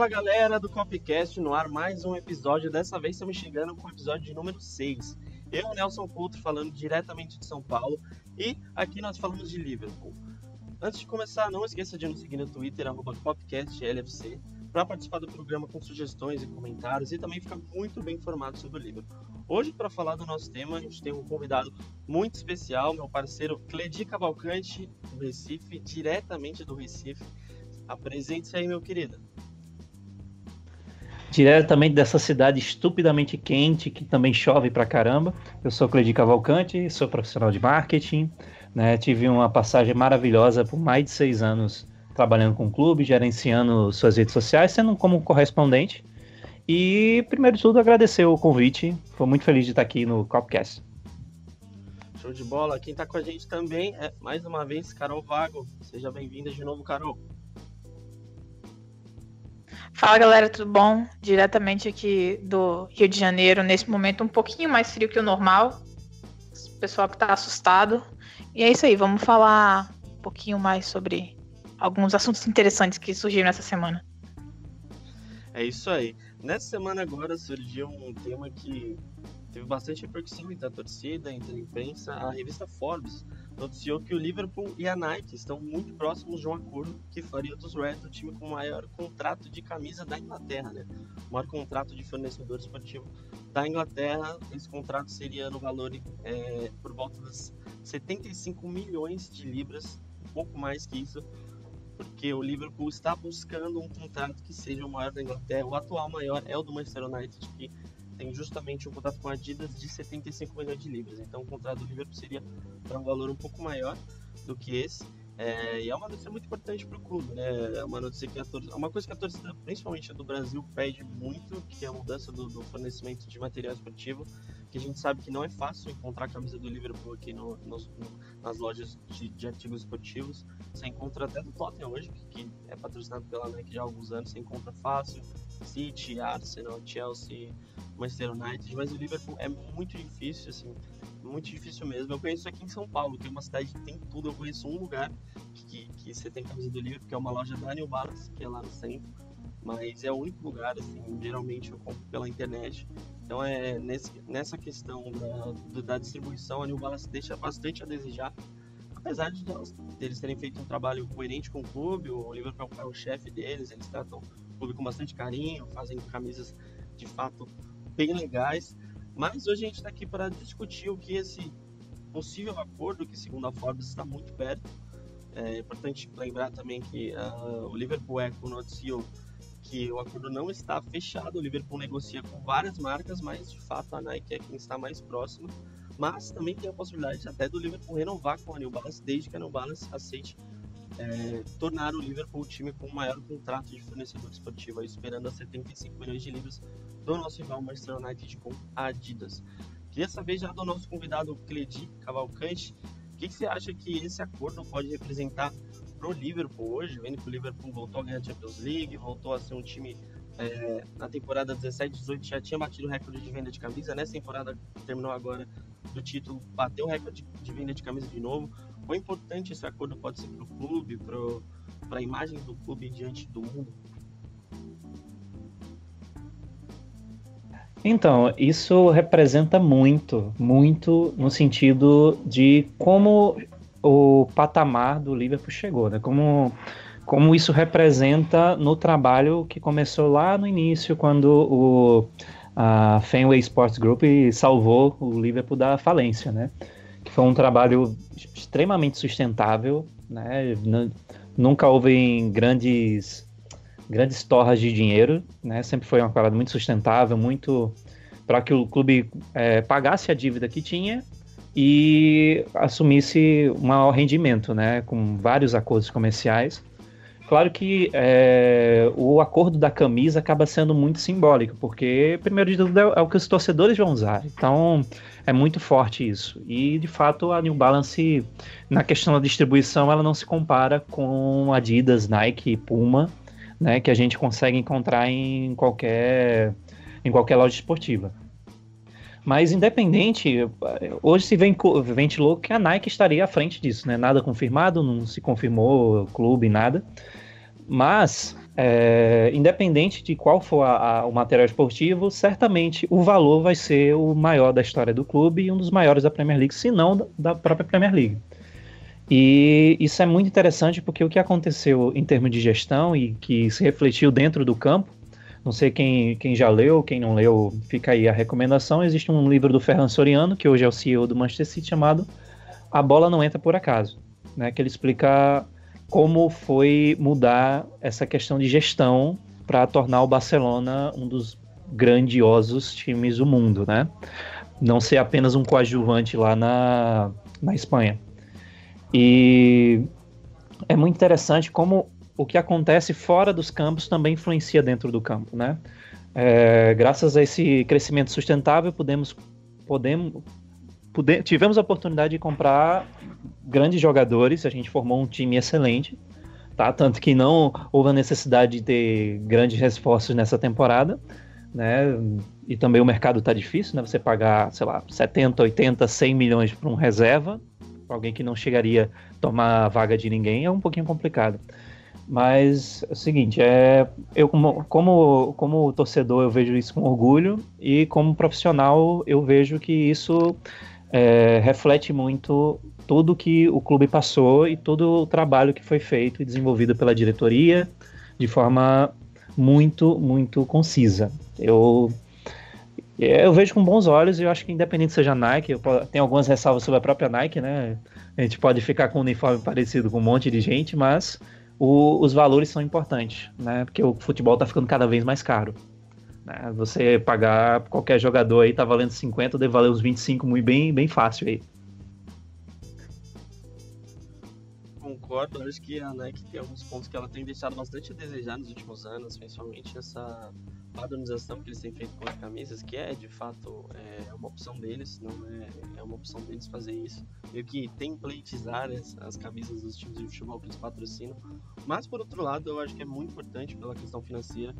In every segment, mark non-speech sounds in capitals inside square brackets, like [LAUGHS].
Fala galera do Copcast, no ar mais um episódio. Dessa vez estamos chegando com o episódio de número 6. Eu, Nelson Coutro, falando diretamente de São Paulo e aqui nós falamos de Liverpool. Antes de começar, não esqueça de nos seguir no Twitter, CopcastLFC, para participar do programa com sugestões e comentários e também ficar muito bem informado sobre o Liverpool. Hoje, para falar do nosso tema, a gente tem um convidado muito especial, meu parceiro Cledi Cavalcante, do Recife, diretamente do Recife. Apresente-se aí, meu querido diretamente dessa cidade estupidamente quente, que também chove pra caramba. Eu sou Cleide Cavalcante, sou profissional de marketing, né? tive uma passagem maravilhosa por mais de seis anos trabalhando com o clube, gerenciando suas redes sociais, sendo como correspondente. E, primeiro de tudo, agradecer o convite. Estou muito feliz de estar aqui no Copcast. Show de bola. Quem está com a gente também é, mais uma vez, Carol Vago. Seja bem-vinda de novo, Carol. Fala galera, tudo bom? Diretamente aqui do Rio de Janeiro, nesse momento um pouquinho mais frio que o normal. O pessoal que tá assustado. E é isso aí, vamos falar um pouquinho mais sobre alguns assuntos interessantes que surgiram essa semana. É isso aí. Nessa semana agora surgiu um tema que teve bastante repercussão entre a torcida, entre a imprensa. A revista Forbes noticiou que o Liverpool e a Nike estão muito próximos de um acordo que faria dos Reds o time com o maior contrato de camisa da Inglaterra, né? O maior contrato de fornecedor esportivo da Inglaterra. Esse contrato seria no valor é, por volta das 75 milhões de libras, um pouco mais que isso, porque o Liverpool está buscando um contrato que seja o maior da Inglaterra. O atual maior é o do Manchester United, que tem justamente um contrato com a Adidas de 75 milhões de libras. Então o contrato do Liverpool seria para um valor um pouco maior do que esse. É, e é uma notícia muito importante para o clube, né? É uma notícia que a torcida, uma coisa que a torcida, principalmente a do Brasil, pede muito, que é a mudança do, do, fornecimento de material esportivo, que a gente sabe que não é fácil encontrar a camisa do Liverpool aqui no, no, nas lojas de, de, artigos esportivos. Você encontra até do Tottenham hoje, que, que é patrocinado pela Nike já há alguns anos, você encontra fácil. City, Arsenal, Chelsea, Manchester United, mas o Liverpool é muito difícil, assim, muito difícil mesmo. Eu conheço aqui em São Paulo, que é uma cidade que tem tudo. Eu conheço um lugar que, que você tem camisa do Liverpool, que é uma loja da New Balance, que é lá no centro. Mas é o único lugar, assim, geralmente eu compro pela internet. Então é nesse, nessa questão da, da distribuição, a New Balance deixa bastante a desejar. Apesar de eles terem feito um trabalho coerente com o clube, o Liverpool é o chefe deles, eles tratam clube com bastante carinho, fazem camisas de fato bem legais. Mas hoje a gente está aqui para discutir o que esse possível acordo, que segundo a Forbes está muito perto. É importante lembrar também que uh, o Liverpool Eco noticiou que o acordo não está fechado. O Liverpool negocia com várias marcas, mas de fato a Nike é quem está mais próximo. Mas também tem a possibilidade até do Liverpool renovar com a New Balance, desde que a New Balance aceite é, tornar o Liverpool o time com o maior contrato de fornecedor esportivo, esperando a 75 milhões de libras do nosso rival Manchester United com a Adidas. Queria saber já do nosso convidado Cledi Cavalcante, o que, que, você acha que esse acordo pode representar para o Liverpool hoje, vendo que o Liverpool voltou a ganhar a Champions League, voltou a ser um time é, na temporada 17-18 já tinha batido o recorde de venda de camisa, nessa temporada terminou agora do título, bateu o recorde de venda de camisa de novo. Quão importante esse acordo pode ser para o clube, para a imagem do clube diante do mundo? Então, isso representa muito, muito no sentido de como o patamar do Liverpool chegou, né? Como, como isso representa no trabalho que começou lá no início, quando o a Fenway Sports Group salvou o Liverpool da falência, né? Foi um trabalho extremamente sustentável, né? Nunca houve grandes grandes torras de dinheiro, né? Sempre foi uma parada muito sustentável, muito para que o clube é, pagasse a dívida que tinha e assumisse um maior rendimento, né? Com vários acordos comerciais. Claro que é, o acordo da camisa acaba sendo muito simbólico, porque, primeiro de tudo, é, é o que os torcedores vão usar. Então, é muito forte isso. E, de fato, a New Balance, na questão da distribuição, ela não se compara com Adidas, Nike, Puma, né, que a gente consegue encontrar em qualquer, em qualquer loja esportiva. Mas independente, hoje se ventilou que a Nike estaria à frente disso, né? Nada confirmado, não se confirmou clube, nada. Mas é, independente de qual for a, a, o material esportivo, certamente o valor vai ser o maior da história do clube e um dos maiores da Premier League, se não da própria Premier League. E isso é muito interessante porque o que aconteceu em termos de gestão e que se refletiu dentro do campo, não sei quem, quem já leu, quem não leu, fica aí a recomendação. Existe um livro do Ferran Soriano, que hoje é o CEO do Manchester City, chamado A Bola Não Entra Por Acaso, né, que ele explica como foi mudar essa questão de gestão para tornar o Barcelona um dos grandiosos times do mundo, né? Não ser apenas um coadjuvante lá na, na Espanha. E é muito interessante como o que acontece fora dos campos também influencia dentro do campo, né? É, graças a esse crescimento sustentável, podemos, podemos, pude, tivemos a oportunidade de comprar grandes jogadores, a gente formou um time excelente, tá? Tanto que não houve a necessidade de ter grandes reforços nessa temporada, né? E também o mercado está difícil, né? Você pagar, sei lá, 70, 80, 100 milhões para um reserva, alguém que não chegaria a tomar a vaga de ninguém, é um pouquinho complicado. Mas é o seguinte, é, eu como, como, como torcedor eu vejo isso com orgulho e como profissional eu vejo que isso é, reflete muito tudo que o clube passou e todo o trabalho que foi feito e desenvolvido pela diretoria de forma muito, muito concisa. Eu eu vejo com bons olhos e eu acho que independente seja Nike, tem algumas ressalvas sobre a própria Nike, né? A gente pode ficar com um uniforme parecido com um monte de gente, mas o, os valores são importantes, né? Porque o futebol está ficando cada vez mais caro. Né? Você pagar qualquer jogador aí tá valendo 50, deve valer uns 25 muito bem, bem fácil aí. concordo, acho que a Nike tem alguns pontos que ela tem deixado bastante a desejar nos últimos anos, principalmente essa padronização que eles têm feito com as camisas, que é de fato é uma opção deles, não é, é uma opção deles fazer isso, meio que templatizar as, as camisas dos times de futebol que eles patrocinam. Mas por outro lado, eu acho que é muito importante pela questão financeira,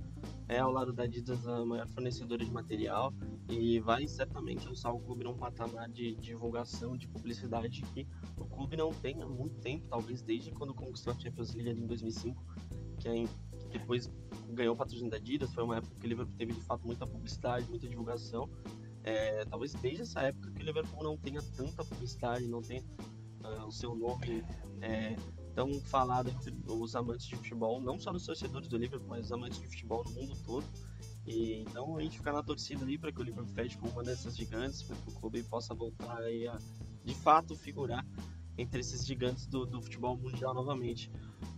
é ao lado da Adidas a maior fornecedora de material e vai certamente alçar o clube num patamar de divulgação, de publicidade que o clube não tem há muito tempo, talvez desde quando conquistou a Champions League ali em 2005, que é depois ganhou o patrocínio da Adidas, foi uma época que o Liverpool teve de fato muita publicidade, muita divulgação. É, talvez desde essa época que o Liverpool não tenha tanta publicidade, não tenha uh, o seu nome é, tão falado entre os amantes de futebol, não só os torcedores do Liverpool, mas os amantes de futebol no mundo todo. E, então a gente fica na torcida ali para que o Liverpool feche com uma dessas gigantes, para que o clube possa voltar a de fato figurar entre esses gigantes do, do futebol mundial novamente.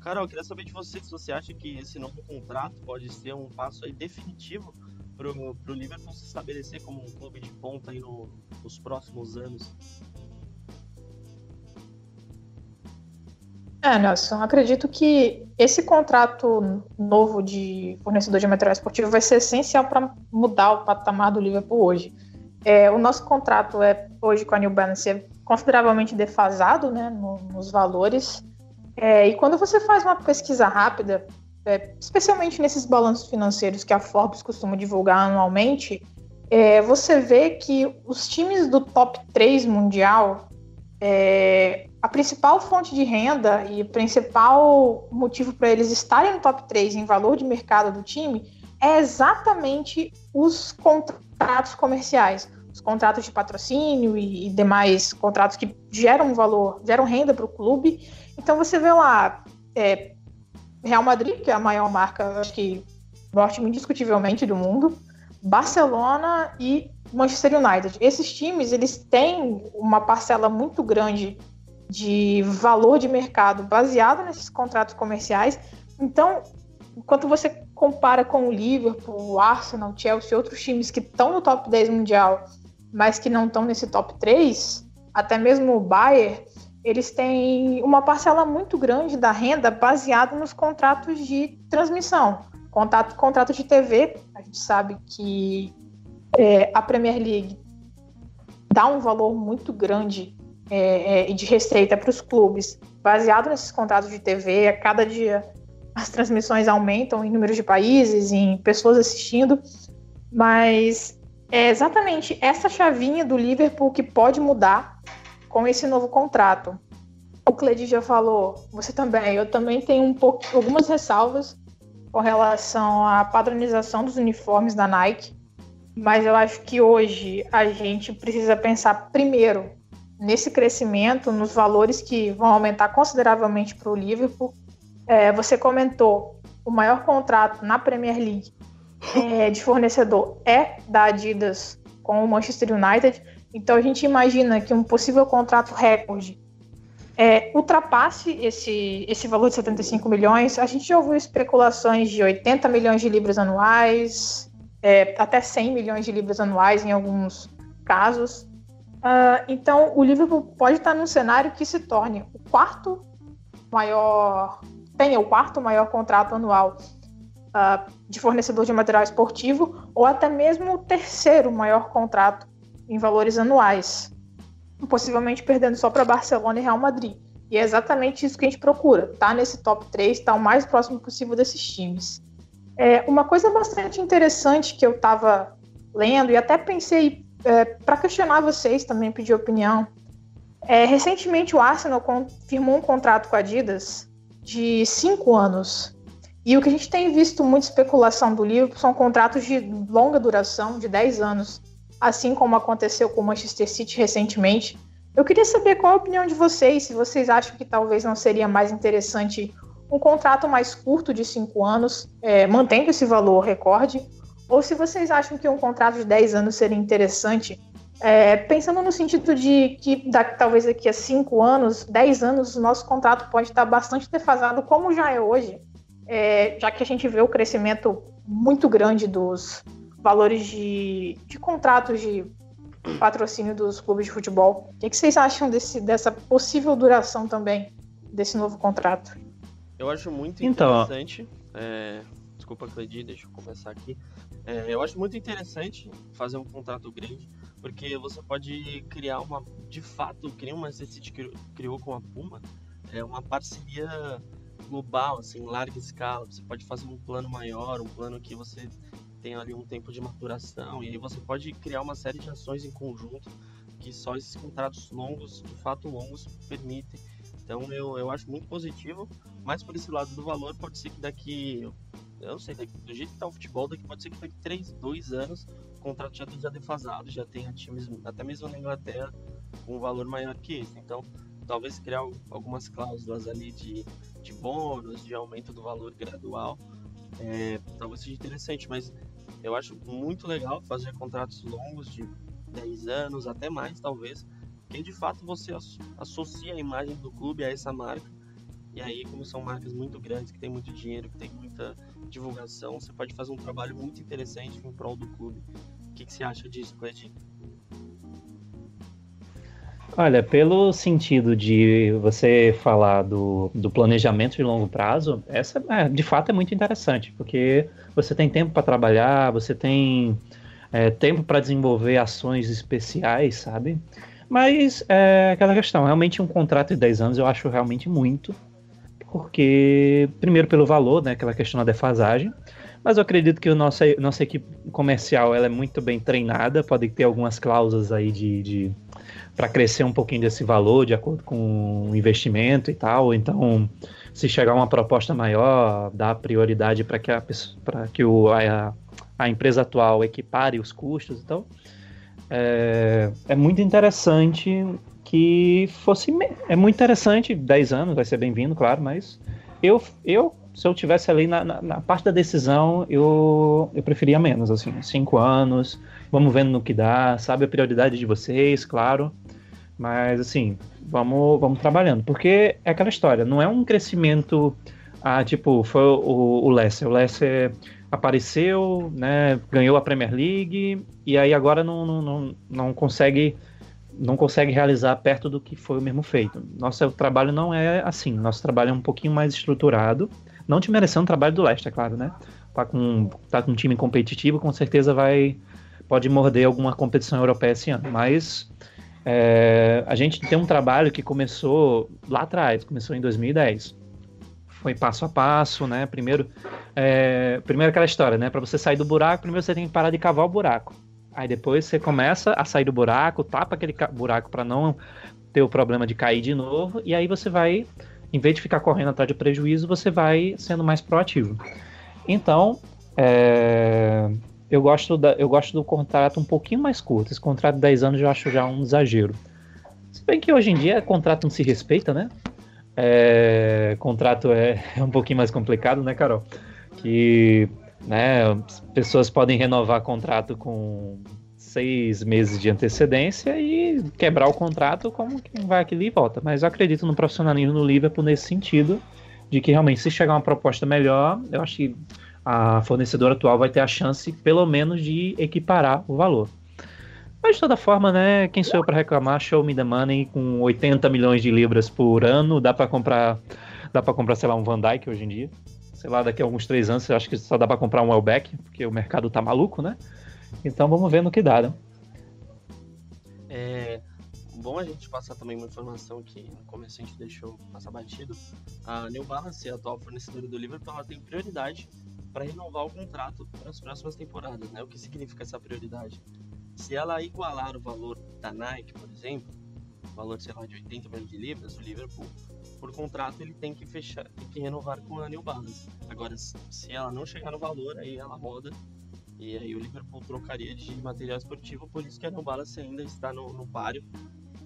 Carol, queria saber de você se você acha que esse novo contrato pode ser um passo aí definitivo para o Liverpool se estabelecer como um clube de ponta aí no, nos próximos anos. É, Nelson, acredito que esse contrato novo de fornecedor de material esportivo vai ser essencial para mudar o patamar do Liverpool hoje. É, o nosso contrato é hoje com a New Balance é consideravelmente defasado né, no, nos valores. É, e quando você faz uma pesquisa rápida, é, especialmente nesses balanços financeiros que a Forbes costuma divulgar anualmente, é, você vê que os times do top 3 mundial, é, a principal fonte de renda e o principal motivo para eles estarem no top 3 em valor de mercado do time é exatamente os contratos comerciais os contratos de patrocínio e, e demais contratos que geram valor, geram renda para o clube. Então você vê lá é, Real Madrid, que é a maior marca, acho que norte indiscutivelmente do mundo, Barcelona e Manchester United. Esses times eles têm uma parcela muito grande de valor de mercado baseado nesses contratos comerciais. Então, enquanto você compara com o Liverpool, o Arsenal, o Chelsea, outros times que estão no top 10 mundial mas que não estão nesse top 3, até mesmo o Bayer, eles têm uma parcela muito grande da renda baseada nos contratos de transmissão. Contrato, contrato de TV, a gente sabe que é, a Premier League dá um valor muito grande é, é, de receita para os clubes, baseado nesses contratos de TV. A cada dia as transmissões aumentam em número de países, em pessoas assistindo, mas é exatamente essa chavinha do Liverpool que pode mudar com esse novo contrato. O Cledi já falou, você também, eu também tenho um pouco, algumas ressalvas com relação à padronização dos uniformes da Nike, mas eu acho que hoje a gente precisa pensar primeiro nesse crescimento, nos valores que vão aumentar consideravelmente para o Liverpool. É, você comentou o maior contrato na Premier League é, de fornecedor é da Adidas com o Manchester United. Então a gente imagina que um possível contrato recorde é, ultrapasse esse, esse valor de 75 milhões. A gente já ouviu especulações de 80 milhões de libras anuais, é, até 100 milhões de libras anuais em alguns casos. Uh, então, o Liverpool pode estar num cenário que se torne o quarto maior, tenha o quarto maior contrato anual uh, de fornecedor de material esportivo, ou até mesmo o terceiro maior contrato em valores anuais, possivelmente perdendo só para Barcelona e Real Madrid. E é exatamente isso que a gente procura, tá nesse top 3, tá o mais próximo possível desses times. É, uma coisa bastante interessante que eu estava lendo e até pensei é, para questionar vocês também, pedir opinião. É, recentemente o Arsenal firmou um contrato com a Adidas de cinco anos. E o que a gente tem visto muita especulação do livro são contratos de longa duração, de 10 anos, assim como aconteceu com o Manchester City recentemente. Eu queria saber qual a opinião de vocês, se vocês acham que talvez não seria mais interessante um contrato mais curto de 5 anos, é, mantendo esse valor recorde, ou se vocês acham que um contrato de 10 anos seria interessante, é, pensando no sentido de que talvez daqui a 5 anos, 10 anos, o nosso contrato pode estar bastante defasado, como já é hoje, é, já que a gente vê o crescimento muito grande dos valores de, de contratos de patrocínio dos clubes de futebol. O que, que vocês acham desse, dessa possível duração também desse novo contrato? Eu acho muito então, interessante. É, desculpa, Cleide, deixa eu começar aqui. É, eu acho muito interessante fazer um contrato grande, porque você pode criar uma, de fato, criar uma City criou com a Puma, é uma parceria global, assim, larga escala. Você pode fazer um plano maior, um plano que você tem ali um tempo de maturação, e aí você pode criar uma série de ações em conjunto que só esses contratos longos, de fato longos, permitem. Então eu, eu acho muito positivo, mas por esse lado do valor, pode ser que daqui eu não sei, do jeito que tá o futebol, daqui pode ser que daqui 3, 2 anos o contrato já esteja defasado, já tenha times, até mesmo na Inglaterra, com um valor maior que esse. Então, talvez criar algumas cláusulas ali de, de bônus, de aumento do valor gradual, é, talvez seja interessante, mas eu acho muito legal fazer contratos longos de 10 anos, até mais talvez, que de fato você associa a imagem do clube a essa marca e aí, como são marcas muito grandes, que tem muito dinheiro, que tem muita divulgação, você pode fazer um trabalho muito interessante em prol do clube. O que, que você acha disso, Cleitinho? Olha, pelo sentido de você falar do, do planejamento de longo prazo, essa é, de fato é muito interessante, porque você tem tempo para trabalhar, você tem é, tempo para desenvolver ações especiais, sabe? Mas é aquela questão, realmente um contrato de 10 anos eu acho realmente muito, porque, primeiro, pelo valor, né, aquela questão da defasagem, mas eu acredito que a nossa, nossa equipe comercial ela é muito bem treinada, pode ter algumas cláusulas aí de, de para crescer um pouquinho desse valor de acordo com o investimento e tal. Então, se chegar uma proposta maior, dá prioridade para que, a, que o, a, a empresa atual equipare os custos. Então, é, é muito interessante que fosse. É muito interessante, 10 anos, vai ser bem-vindo, claro, mas eu, eu se eu tivesse ali na, na, na, parte da decisão, eu, eu preferia menos, assim, 5 anos, vamos vendo no que dá, sabe a prioridade de vocês, claro, mas assim, vamos, vamos trabalhando, porque é aquela história, não é um crescimento, ah, tipo, foi o, o Leicester, o Leicester apareceu, né, ganhou a Premier League, e aí agora não, não, não, não consegue não consegue realizar perto do que foi o mesmo feito. Nosso trabalho não é assim, nosso trabalho é um pouquinho mais estruturado, não te merecendo o trabalho do Leicester, é claro, né? Tá com, tá com um time competitivo, com certeza vai pode morder alguma competição europeia esse ano, mas é, a gente tem um trabalho que começou lá atrás, começou em 2010. Foi passo a passo, né? Primeiro, é, primeiro aquela história, né? Para você sair do buraco, primeiro você tem que parar de cavar o buraco. Aí depois você começa a sair do buraco, tapa aquele buraco para não ter o problema de cair de novo, e aí você vai, em vez de ficar correndo atrás de prejuízo, você vai sendo mais proativo. Então, é, eu, gosto da, eu gosto do contrato um pouquinho mais curto. Esse contrato de 10 anos eu acho já um exagero. Se bem que hoje em dia contrato não se respeita, né? É, contrato é, [LAUGHS] é um pouquinho mais complicado, né, Carol? Que né, pessoas podem renovar contrato com seis meses de antecedência e quebrar o contrato como quem vai aqui e volta. Mas eu acredito no profissionalismo no Liverpool nesse sentido, de que realmente se chegar uma proposta melhor, eu acho que a fornecedora atual vai ter a chance, pelo menos, de equiparar o valor. Mas de toda forma, né? Quem sou eu para reclamar? Show me the money com 80 milhões de libras por ano, dá para comprar, dá para comprar, sei lá, um Van Dyke hoje em dia. Sei lá, daqui a alguns três anos, eu acho que só dá para comprar um Welbeck, porque o mercado tá maluco, né? Então vamos ver no que dá, né? É bom a gente passar também uma informação que no começo a gente deixou passar batido. A New Balance, a atual fornecedora do Liverpool, ela tem prioridade para renovar o contrato para as próximas temporadas, né? O que significa essa prioridade? Se ela igualar o valor da Nike, por exemplo, valor, sei lá, de 80 milhões de libras, o Liverpool, por contrato, ele tem que fechar, tem que renovar com a New Balance. Agora, se ela não chegar no valor, aí ela roda e aí o Liverpool trocaria de material esportivo, por isso que a New Balance ainda está no, no páreo.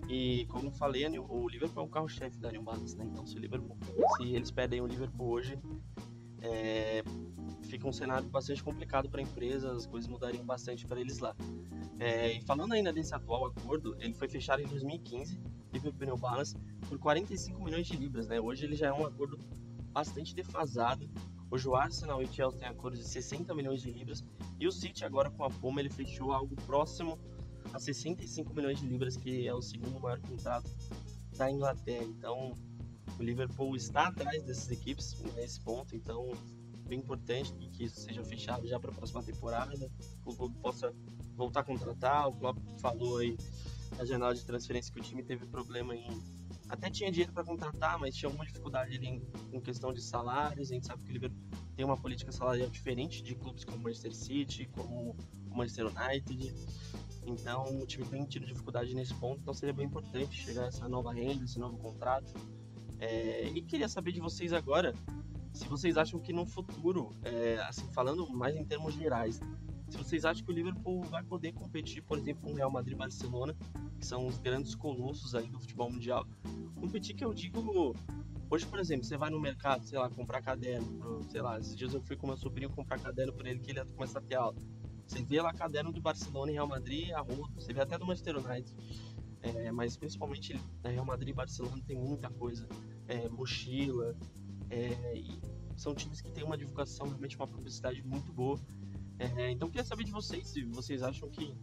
E como falei, o Liverpool é o carro-chefe da New Balance, né? Então se o Liverpool, se eles pedem o Liverpool hoje, é, fica um cenário bastante complicado para a empresa, as coisas mudariam bastante para eles lá. É, e falando ainda desse atual acordo, ele foi fechado em 2015, Liverpool New Balance, por 45 milhões de libras, né? Hoje ele já é um acordo bastante defasado. Hoje o Arsenal e Chelsea têm acordos de 60 milhões de libras e o City agora com a Puma ele fechou algo próximo a 65 milhões de libras, que é o segundo maior contrato da Inglaterra. Então, o Liverpool está atrás dessas equipes nesse ponto, então bem importante que isso seja fechado já para a próxima temporada, o clube possa voltar a contratar. O Klopp falou aí na janela de transferência que o time teve problema em até tinha dinheiro para contratar, mas tinha alguma dificuldade ali em, em, questão de salários. A gente sabe que o Liverpool tem uma política salarial diferente de clubes como o Manchester City, como o Manchester United. Então o time tem tido dificuldade nesse ponto, então seria bem importante chegar essa nova renda, esse novo contrato. É, e queria saber de vocês agora se vocês acham que no futuro, é, assim falando mais em termos gerais, se vocês acham que o Liverpool vai poder competir, por exemplo, com o Real Madrid e Barcelona, que são os grandes colossos aí do futebol mundial. Competir que eu digo Hoje, por exemplo, você vai no mercado, sei lá, comprar caderno, sei lá, esses dias eu fui com meu sobrinho comprar caderno para ele que ele ia começar a ter aula. Você vê lá caderno do Barcelona e Real Madrid a rodo, você vê até do Manchester United. É, mas principalmente na Real Madrid e Barcelona tem muita coisa. É, mochila. É, são times que têm uma divulgação, realmente uma publicidade muito boa. É, então queria saber de vocês se vocês acham que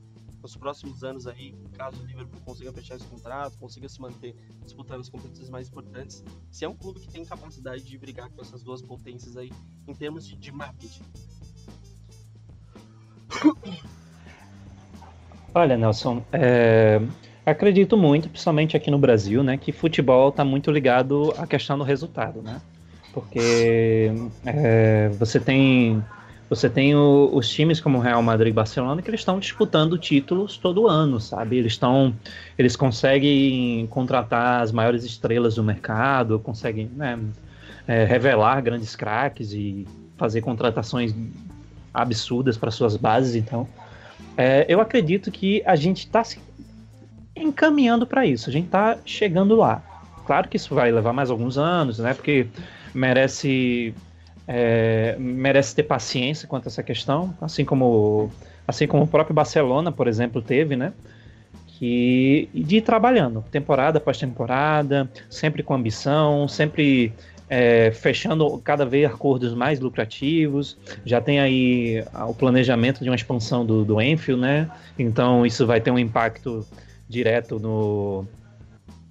nos próximos anos aí, caso o Liverpool consiga fechar esse contrato, consiga se manter disputando as competições mais importantes, se é um clube que tem capacidade de brigar com essas duas potências aí em termos de, de marketing. Olha, Nelson, é, acredito muito, principalmente aqui no Brasil, né, que futebol está muito ligado à questão do resultado, né? Porque é, você tem você tem o, os times como Real Madrid e Barcelona que eles estão disputando títulos todo ano, sabe? Eles estão, eles conseguem contratar as maiores estrelas do mercado, conseguem né, é, revelar grandes craques e fazer contratações absurdas para suas bases. Então, é, eu acredito que a gente está se encaminhando para isso. A gente está chegando lá. Claro que isso vai levar mais alguns anos, né? Porque merece é, merece ter paciência quanto a essa questão, assim como assim como o próprio Barcelona, por exemplo, teve, né? Que de ir trabalhando, temporada após temporada, sempre com ambição, sempre é, fechando cada vez acordos mais lucrativos. Já tem aí o planejamento de uma expansão do, do Enfield, né? Então isso vai ter um impacto direto no,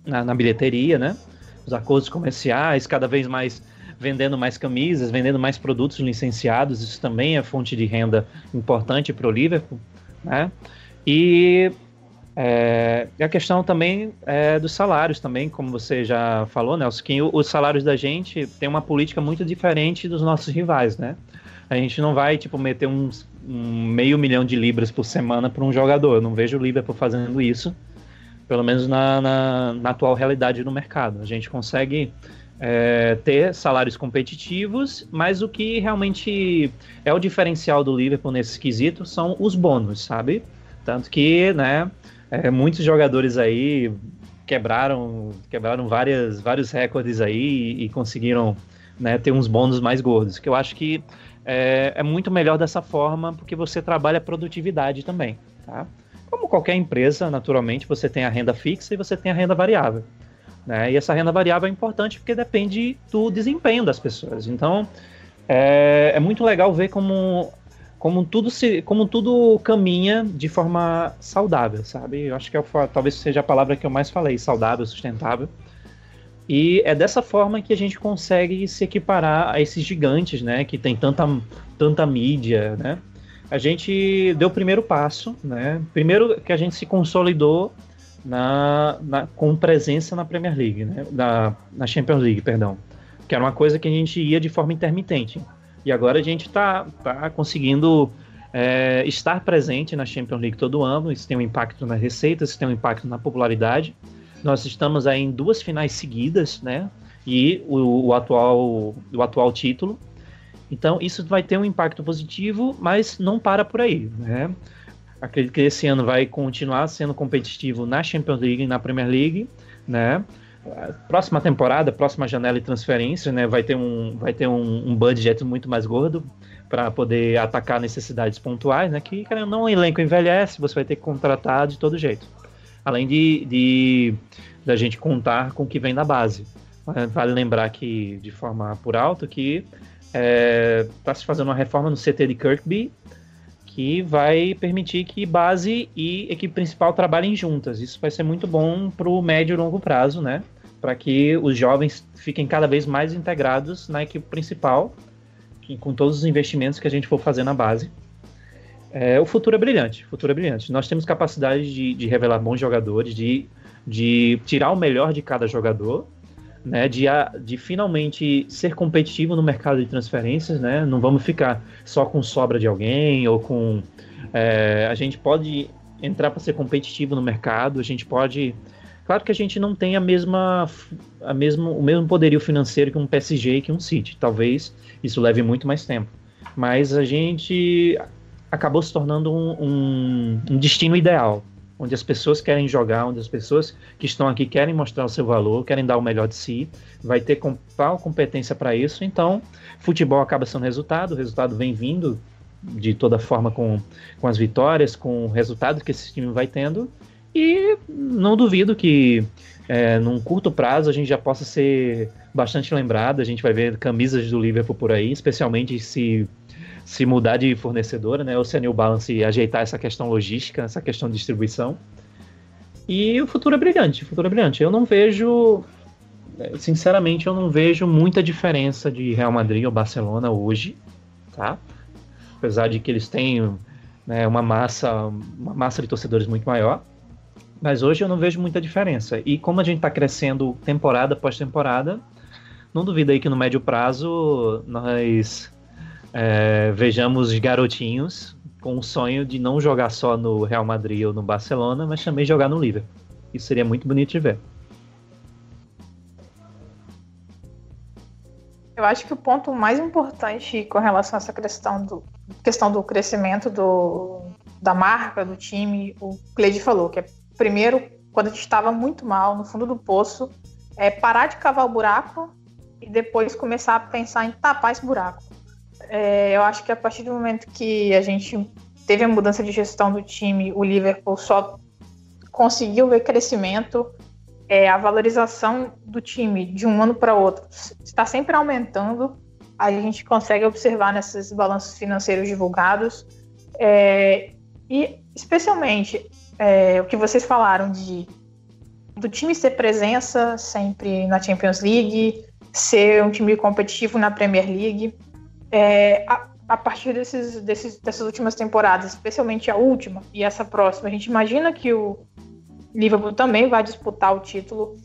na, na bilheteria, né? Os acordos comerciais, cada vez mais vendendo mais camisas, vendendo mais produtos licenciados, isso também é fonte de renda importante para o Liverpool, né? E é, a questão também é dos salários também, como você já falou, Nelson, que os salários da gente tem uma política muito diferente dos nossos rivais, né? A gente não vai, tipo, meter uns, um meio milhão de libras por semana para um jogador. Eu não vejo o Liverpool fazendo isso, pelo menos na, na, na atual realidade do mercado. A gente consegue é, ter salários competitivos, mas o que realmente é o diferencial do Liverpool nesse quesito são os bônus, sabe? Tanto que, né, é, muitos jogadores aí quebraram, quebraram várias, vários recordes aí e, e conseguiram né, ter uns bônus mais gordos, que eu acho que é, é muito melhor dessa forma, porque você trabalha produtividade também, tá? Como qualquer empresa, naturalmente, você tem a renda fixa e você tem a renda variável. Né? E essa renda variável é importante porque depende do desempenho das pessoas. Então, é, é muito legal ver como, como, tudo se, como tudo caminha de forma saudável, sabe? Eu acho que é, talvez seja a palavra que eu mais falei, saudável, sustentável. E é dessa forma que a gente consegue se equiparar a esses gigantes, né? Que tem tanta, tanta mídia, né? A gente deu o primeiro passo, né? Primeiro que a gente se consolidou na, na, com presença na Premier League, né? na, na Champions League, perdão. Que era uma coisa que a gente ia de forma intermitente. E agora a gente está tá conseguindo é, estar presente na Champions League todo ano. Isso tem um impacto nas receitas, isso tem um impacto na popularidade. Nós estamos aí em duas finais seguidas, né? E o, o atual, o atual título. Então, isso vai ter um impacto positivo, mas não para por aí, né? Acredito que esse ano vai continuar sendo competitivo na Champions League na Premier League, né? Próxima temporada, próxima janela de transferência, né? Vai ter um, vai ter um, um budget muito mais gordo para poder atacar necessidades pontuais, né? Que, querendo não, o elenco envelhece, você vai ter que contratar de todo jeito. Além de, de da gente contar com o que vem da base. Vale lembrar que, de forma por alto, que está é, tá se fazendo uma reforma no CT de Kirkby que vai permitir que base e equipe principal trabalhem juntas. Isso vai ser muito bom para o médio e longo prazo, né? Para que os jovens fiquem cada vez mais integrados na equipe principal, com todos os investimentos que a gente for fazer na base. É, o futuro é brilhante, futuro é brilhante. Nós temos capacidade de, de revelar bons jogadores, de, de tirar o melhor de cada jogador né, de, de finalmente ser competitivo no mercado de transferências, né? Não vamos ficar só com sobra de alguém ou com é, a gente pode entrar para ser competitivo no mercado, a gente pode Claro que a gente não tem a mesma, a mesmo, o mesmo poderio financeiro que um PSG que um City. Talvez isso leve muito mais tempo. Mas a gente acabou se tornando um, um, um destino ideal onde as pessoas querem jogar, onde as pessoas que estão aqui querem mostrar o seu valor, querem dar o melhor de si, vai ter total competência para isso. Então, futebol acaba sendo resultado, o resultado vem vindo de toda forma com, com as vitórias, com o resultado que esse time vai tendo. E não duvido que é, num curto prazo a gente já possa ser bastante lembrado. A gente vai ver camisas do Liverpool por aí, especialmente se se mudar de fornecedora, né? Ou se a New Balance ajeitar essa questão logística, essa questão de distribuição. E o futuro é brilhante, o futuro é brilhante. Eu não vejo, sinceramente, eu não vejo muita diferença de Real Madrid ou Barcelona hoje, tá? Apesar de que eles têm né, uma massa, uma massa de torcedores muito maior. Mas hoje eu não vejo muita diferença. E como a gente está crescendo temporada após temporada, não duvido aí que no médio prazo nós é, vejamos garotinhos com o sonho de não jogar só no Real Madrid ou no Barcelona, mas também jogar no Liverpool. Isso seria muito bonito de ver. Eu acho que o ponto mais importante com relação a essa questão do, questão do crescimento do, da marca, do time, o Cleide falou, que é primeiro, quando a gente estava muito mal, no fundo do poço, é parar de cavar o buraco e depois começar a pensar em tapar esse buraco. É, eu acho que a partir do momento que a gente teve a mudança de gestão do time, o Liverpool só conseguiu ver crescimento. É, a valorização do time de um ano para outro está sempre aumentando. A gente consegue observar nesses balanços financeiros divulgados. É, e, especialmente, é, o que vocês falaram de do time ser presença sempre na Champions League, ser um time competitivo na Premier League é, a, a, partir desses, desses, dessas últimas temporadas, especialmente a última e essa próxima, a gente imagina que o Liverpool também vai disputar o título.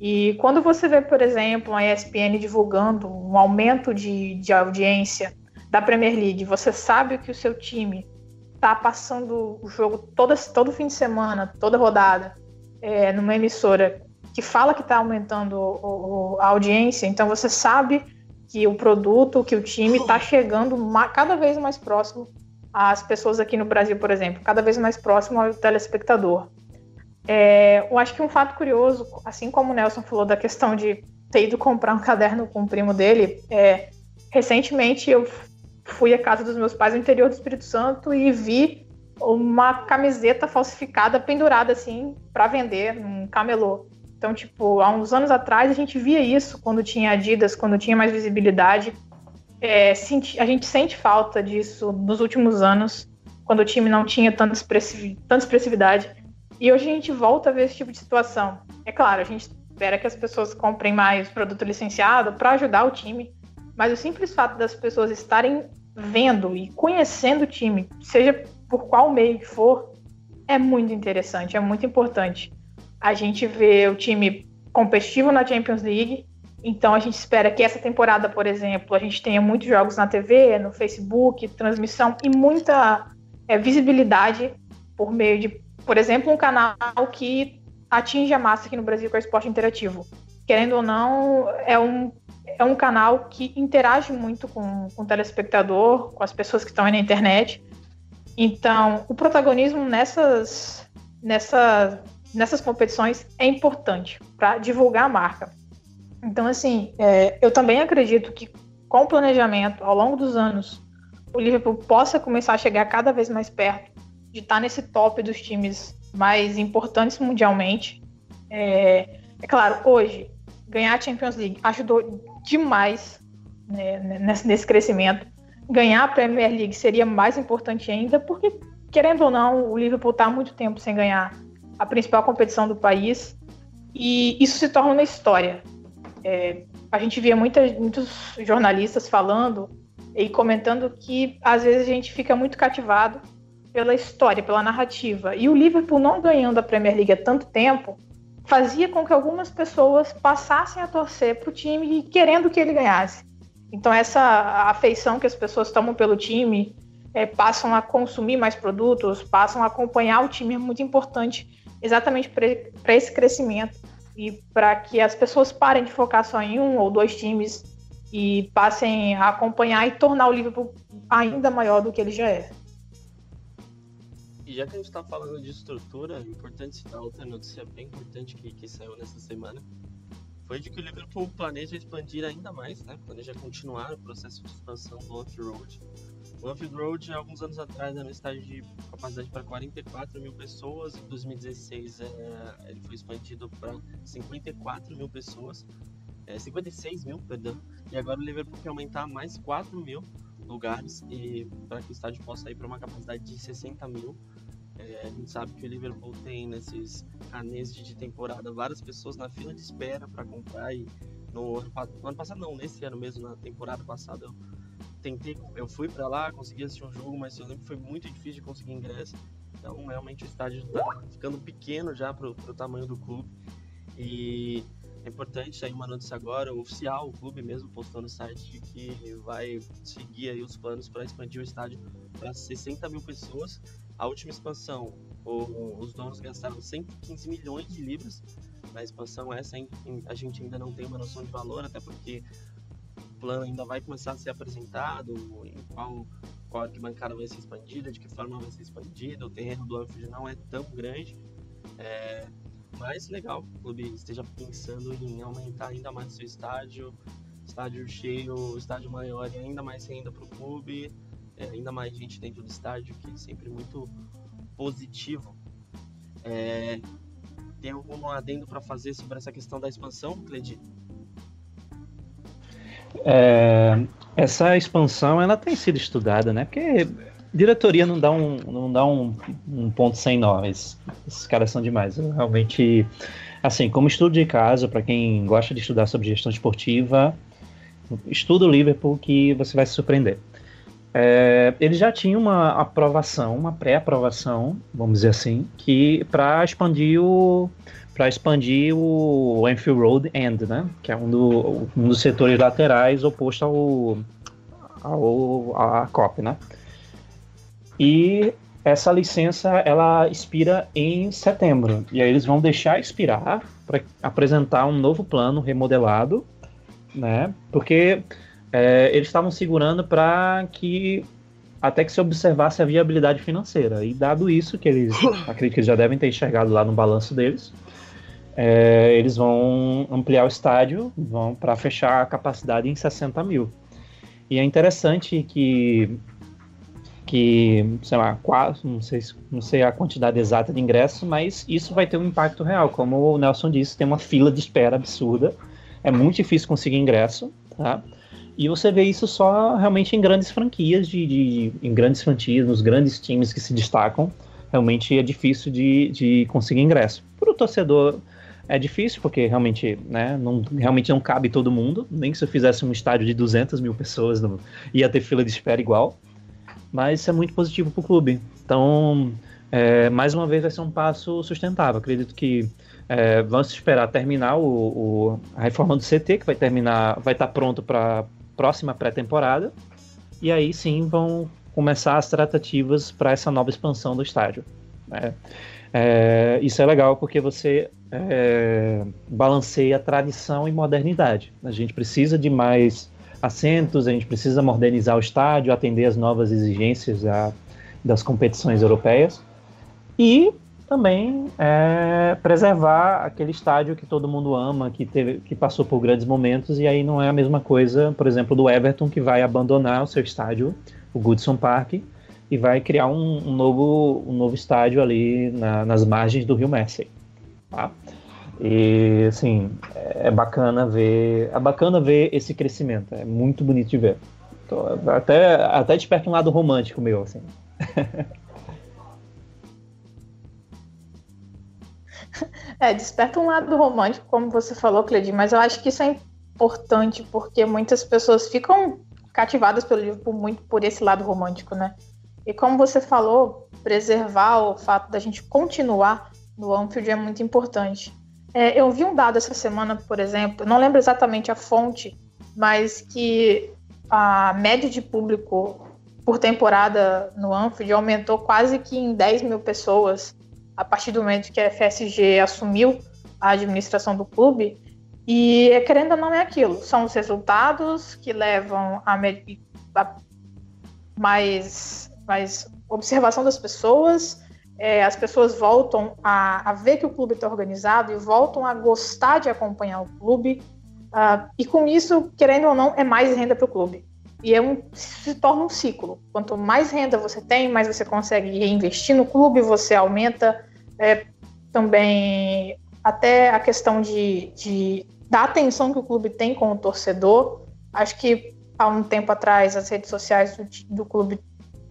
E quando você vê, por exemplo, a ESPN divulgando um aumento de, de audiência da Premier League, você sabe que o seu time está passando o jogo todo, todo fim de semana, toda rodada, é, numa emissora que fala que está aumentando o, o, a audiência, então você sabe que o produto, que o time está chegando cada vez mais próximo às pessoas aqui no Brasil, por exemplo, cada vez mais próximo ao telespectador. É, eu acho que um fato curioso, assim como o Nelson falou da questão de ter ido comprar um caderno com o primo dele, é, recentemente eu fui à casa dos meus pais no interior do Espírito Santo e vi uma camiseta falsificada pendurada assim para vender num camelô. Então, tipo, há uns anos atrás a gente via isso quando tinha Adidas, quando tinha mais visibilidade. É, a gente sente falta disso nos últimos anos, quando o time não tinha tanta expressividade. E hoje a gente volta a ver esse tipo de situação. É claro, a gente espera que as pessoas comprem mais produto licenciado para ajudar o time, mas o simples fato das pessoas estarem vendo e conhecendo o time, seja por qual meio que for, é muito interessante, é muito importante a gente vê o time competitivo na Champions League. Então a gente espera que essa temporada, por exemplo, a gente tenha muitos jogos na TV, no Facebook, transmissão e muita é, visibilidade por meio de, por exemplo, um canal que atinge a massa aqui no Brasil com o esporte interativo. Querendo ou não, é um, é um canal que interage muito com, com o telespectador, com as pessoas que estão aí na internet. Então, o protagonismo nessas, nessa, nessas competições é importante para divulgar a marca. Então, assim, é, eu também acredito que com o planejamento ao longo dos anos, o Liverpool possa começar a chegar cada vez mais perto de estar nesse top dos times mais importantes mundialmente. É, é claro, hoje, ganhar a Champions League ajudou demais né, nesse, nesse crescimento. Ganhar a Premier League seria mais importante ainda, porque, querendo ou não, o Liverpool está muito tempo sem ganhar a principal competição do país, e isso se torna uma história. É, a gente via muita, muitos jornalistas falando e comentando que às vezes a gente fica muito cativado pela história, pela narrativa. E o Liverpool não ganhando a Premier League há tanto tempo fazia com que algumas pessoas passassem a torcer para o time querendo que ele ganhasse. Então essa afeição que as pessoas tomam pelo time, é, passam a consumir mais produtos, passam a acompanhar o time é muito importante exatamente para esse crescimento e para que as pessoas parem de focar só em um ou dois times e passem a acompanhar e tornar o Liverpool ainda maior do que ele já é. E já que a gente está falando de estrutura, importante citar outra notícia bem importante que, que saiu nessa semana. Foi de que o Liverpool planeja expandir ainda mais, né? planeja continuar o processo de expansão do off-road o Road, alguns anos atrás, era um estádio de capacidade para 44 mil pessoas. Em 2016, é, ele foi expandido para 54 mil pessoas. É, 56 mil, perdão. E agora o Liverpool quer aumentar mais 4 mil lugares e para que o estádio possa ir para uma capacidade de 60 mil. É, a gente sabe que o Liverpool tem nesses canês de temporada várias pessoas na fila de espera para comprar e no ano, no ano, passado não, nesse ano mesmo, na temporada passada eu tentei, eu fui para lá, consegui assistir um jogo, mas eu lembro que foi muito difícil de conseguir ingresso. Então, realmente o estádio tá ficando pequeno já pro, pro tamanho do clube. E é importante sair uma notícia agora, oficial, o clube mesmo postou no site de que vai seguir aí os planos para expandir o estádio para 60 mil pessoas. A última expansão, o, os donos gastaram 115 milhões de libras na expansão. Essa a gente ainda não tem uma noção de valor, até porque plano ainda vai começar a ser apresentado, em qual, qual arquibancada vai ser expandida, de que forma vai ser expandida, o terreno do Anfield não é tão grande, é, mas legal que o clube esteja pensando em aumentar ainda mais seu estádio, estádio cheio, estádio maior e ainda mais renda para o clube, é, ainda mais gente dentro do estádio, que é sempre muito positivo. É, tem algum adendo para fazer sobre essa questão da expansão, Cledi? É, essa expansão ela tem sido estudada, né? Porque diretoria não dá um, não dá um, um ponto sem nós. Esses caras são demais. Eu realmente, assim, como estudo de casa, para quem gosta de estudar sobre gestão esportiva, estuda o Liverpool que você vai se surpreender. É, ele já tinha uma aprovação, uma pré-aprovação, vamos dizer assim, que para expandir o para expandir o Enfield Road End, né? Que é um, do, um dos setores laterais oposto ao, ao à COP, né? E essa licença ela expira em setembro e aí eles vão deixar expirar para apresentar um novo plano remodelado, né? Porque é, eles estavam segurando para que até que se observasse a viabilidade financeira. E dado isso, que eles [LAUGHS] acredito que eles já devem ter enxergado lá no balanço deles, é, eles vão ampliar o estádio, vão para fechar a capacidade em 60 mil. E é interessante que, que sei lá, quase, não sei, não sei a quantidade exata de ingressos, mas isso vai ter um impacto real. Como o Nelson disse, tem uma fila de espera absurda. É muito difícil conseguir ingresso, tá? E você vê isso só realmente em grandes franquias, de, de, em grandes franquias, nos grandes times que se destacam. Realmente é difícil de, de conseguir ingresso. Para o torcedor é difícil, porque realmente, né, não, realmente não cabe todo mundo. Nem se eu fizesse um estádio de 200 mil pessoas, não, ia ter fila de espera igual. Mas isso é muito positivo para o clube. Então, é, mais uma vez, vai ser um passo sustentável. Acredito que é, vamos esperar terminar o, o, a reforma do CT, que vai terminar, vai estar tá pronto para próxima pré-temporada. E aí sim vão começar as tratativas para essa nova expansão do estádio. Né? É, isso é legal porque você é, balanceia tradição e modernidade. A gente precisa de mais assentos, a gente precisa modernizar o estádio, atender as novas exigências das competições europeias. E também é, preservar aquele estádio que todo mundo ama, que, teve, que passou por grandes momentos, e aí não é a mesma coisa, por exemplo, do Everton, que vai abandonar o seu estádio, o Goodson Park, e vai criar um, um novo, um novo estádio ali na, nas margens do Rio Mersey. Tá? E assim, é bacana ver. É bacana ver esse crescimento. É muito bonito de ver. Até, até desperta um lado romântico meu, assim. [LAUGHS] É, desperta um lado romântico, como você falou, Cledi, mas eu acho que isso é importante porque muitas pessoas ficam cativadas pelo livro por, muito por esse lado romântico, né? E como você falou, preservar o fato da gente continuar no Anfield é muito importante. É, eu vi um dado essa semana, por exemplo, não lembro exatamente a fonte, mas que a média de público por temporada no Anfield aumentou quase que em 10 mil pessoas a partir do momento que a FSG assumiu a administração do clube. E, querendo ou não, é aquilo. São os resultados que levam a, a mais, mais observação das pessoas. É, as pessoas voltam a, a ver que o clube está organizado e voltam a gostar de acompanhar o clube. Uh, e com isso, querendo ou não, é mais renda para o clube. E é um, se torna um ciclo. Quanto mais renda você tem, mais você consegue reinvestir no clube, você aumenta é, também até a questão de, de, da atenção que o clube tem com o torcedor. Acho que há um tempo atrás as redes sociais do, do clube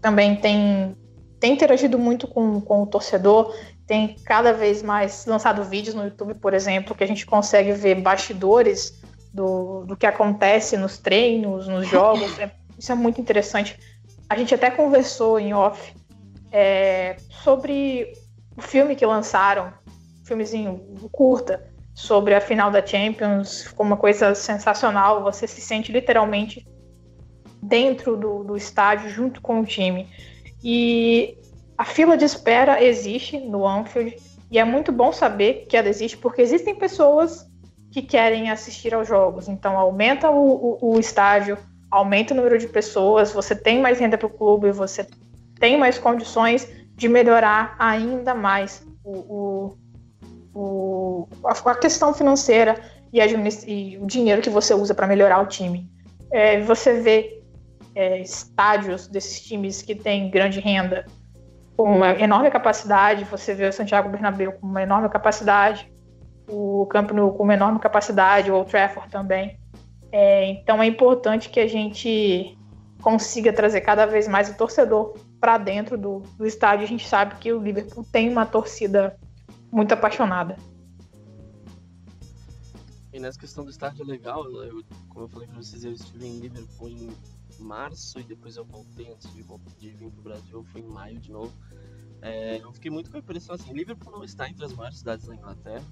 também têm, têm interagido muito com, com o torcedor. Tem cada vez mais lançado vídeos no YouTube, por exemplo, que a gente consegue ver bastidores do, do que acontece nos treinos, nos jogos. É, [LAUGHS] isso é muito interessante. A gente até conversou em off é, sobre o filme que lançaram, filmezinho curta, sobre a final da Champions, ficou uma coisa sensacional. Você se sente literalmente dentro do, do estádio, junto com o time. E a fila de espera existe no Anfield, e é muito bom saber que ela existe, porque existem pessoas que querem assistir aos jogos. Então, aumenta o, o, o estádio, aumenta o número de pessoas, você tem mais renda para o clube, você tem mais condições de melhorar ainda mais o, o, a questão financeira e, e, o dinheiro que você usa para melhorar o time. É, você vê é, estádios desses times que têm grande renda com uma enorme capacidade, você vê o Santiago Bernabéu com uma enorme capacidade, o Camp Nou com uma enorme capacidade, o Old Trafford também. É, então é importante que a gente consiga trazer cada vez mais o torcedor para dentro do, do estádio. A gente sabe que o Liverpool tem uma torcida muito apaixonada. E nessa questão do estádio é legal, eu, como eu falei para vocês, eu estive em Liverpool em março e depois eu voltei antes de, de vir para o Brasil, foi em maio de novo. É, eu fiquei muito com a impressão assim, Liverpool não está entre as maiores cidades da Inglaterra,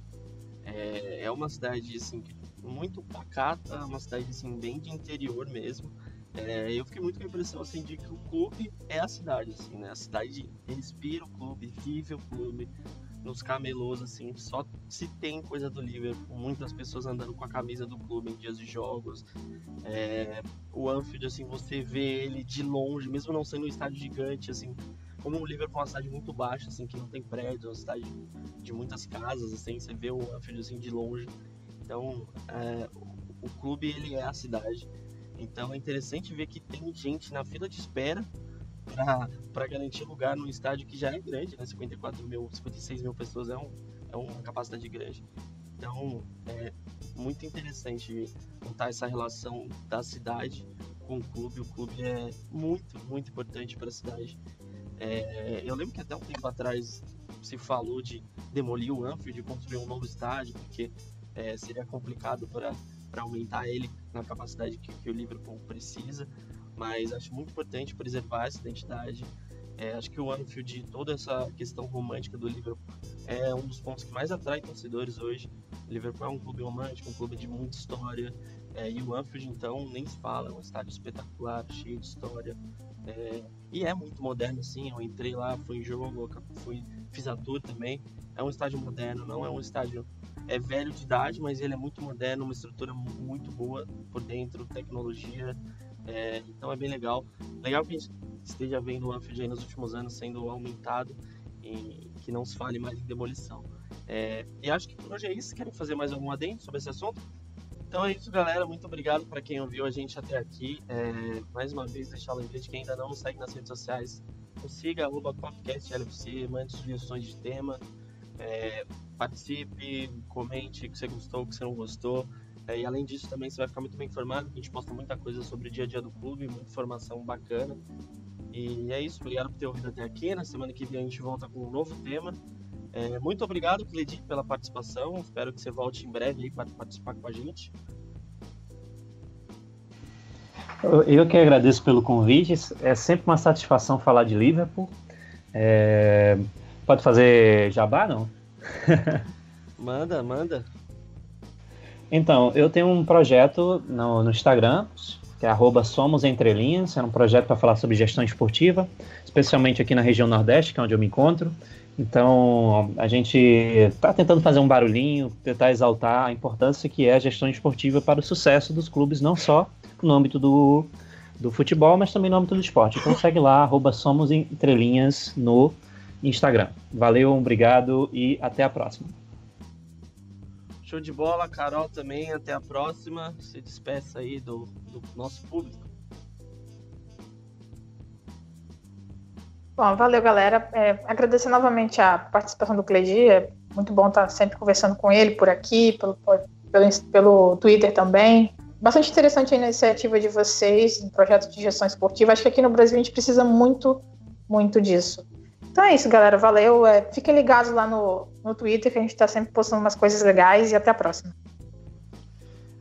é, é uma cidade assim, muito pacata, uma cidade assim, bem de interior mesmo. É, eu fiquei muito com a impressão assim, de que o clube é a cidade, assim, né? A cidade respira o clube, vive o clube. Nos camelôs, assim, só se tem coisa do Liverpool. Muitas pessoas andando com a camisa do clube em dias de jogos. É, o Anfield, assim, você vê ele de longe, mesmo não sendo um estádio gigante, assim, como o Liverpool é uma cidade muito baixa, assim, que não tem prédios, é uma cidade de muitas casas, assim, você vê o Anfield, assim, de longe. Então, é, o clube, ele é a cidade. Então, é interessante ver que tem gente na fila de espera para garantir lugar num estádio que já é grande, né? 54 mil, 56 mil pessoas é, um, é uma capacidade grande. Então, é muito interessante contar essa relação da cidade com o clube. O clube é muito, muito importante para a cidade. É, eu lembro que até um tempo atrás se falou de demolir o Anfield e construir um novo estádio, porque é, seria complicado para aumentar ele na capacidade que, que, o Liverpool precisa. Mas acho muito importante preservar essa identidade. É, acho que o Anfield, toda essa questão romântica do Liverpool, é um dos pontos que mais atrai torcedores hoje. O Liverpool é um clube romântico, um clube de muita história. É, e o Anfield, então, nem se fala, é um estádio espetacular, cheio de história. É, e é muito moderno, sim. Eu entrei lá, fui em jogo, fui, fiz a tour também. É um estádio moderno, não é um estádio é velho de idade, mas ele é muito moderno, uma estrutura muito boa por dentro, tecnologia. É, então é bem legal. Legal que a gente esteja vendo o Anfield nos últimos anos sendo aumentado e que não se fale mais em demolição. É, e acho que por hoje é isso. Querem fazer mais algum adendo sobre esse assunto? Então é isso, galera. Muito obrigado para quem ouviu a gente até aqui. É, mais uma vez, deixar o lembrete que ainda não segue nas redes sociais. Siga, arroba LFC, mande sugestões de tema. É, participe, comente o que você gostou, o que você não gostou. É, e além disso, também você vai ficar muito bem informado. A gente posta muita coisa sobre o dia a dia do clube, muita informação bacana. E é isso. Obrigado por ter ouvido até aqui. Na semana que vem a gente volta com um novo tema. É, muito obrigado, Cledi, pela participação. Espero que você volte em breve para participar com a gente. Eu que agradeço pelo convite. É sempre uma satisfação falar de Liverpool. É... Pode fazer jabá, não? [LAUGHS] manda, manda. Então, eu tenho um projeto no, no Instagram, que é arroba Somos Entrelinhas. É um projeto para falar sobre gestão esportiva, especialmente aqui na região Nordeste, que é onde eu me encontro. Então, a gente está tentando fazer um barulhinho, tentar exaltar a importância que é a gestão esportiva para o sucesso dos clubes, não só no âmbito do, do futebol, mas também no âmbito do esporte. Então, segue lá, arroba Somos no Instagram. Valeu, obrigado e até a próxima. Show de bola, Carol também, até a próxima. Se despeça aí do, do nosso público. Bom, valeu, galera. É, agradecer novamente a participação do Cleidi. É muito bom estar sempre conversando com ele por aqui, pelo, pelo, pelo Twitter também. Bastante interessante a iniciativa de vocês, um projeto de gestão esportiva. Acho que aqui no Brasil a gente precisa muito, muito disso. Então é isso, galera. Valeu. É, fiquem ligados lá no, no Twitter, que a gente está sempre postando umas coisas legais. E até a próxima.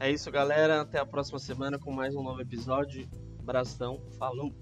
É isso, galera. Até a próxima semana com mais um novo episódio. Abração. Falou.